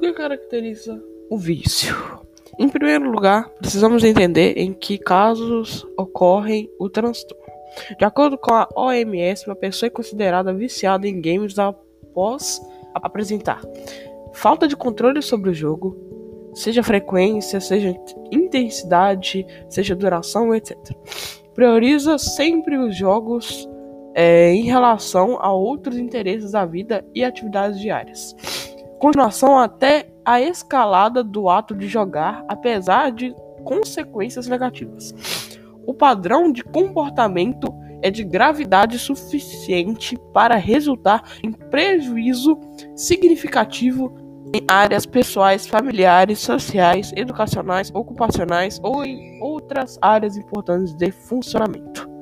que caracteriza o vício? Em primeiro lugar, precisamos entender em que casos ocorrem o transtorno. De acordo com a OMS, uma pessoa é considerada viciada em games após apresentar falta de controle sobre o jogo, seja frequência, seja intensidade, seja duração, etc. Prioriza sempre os jogos é, em relação a outros interesses da vida e atividades diárias. Continuação até a escalada do ato de jogar, apesar de consequências negativas. O padrão de comportamento é de gravidade suficiente para resultar em prejuízo significativo em áreas pessoais, familiares, sociais, educacionais, ocupacionais ou em outras áreas importantes de funcionamento.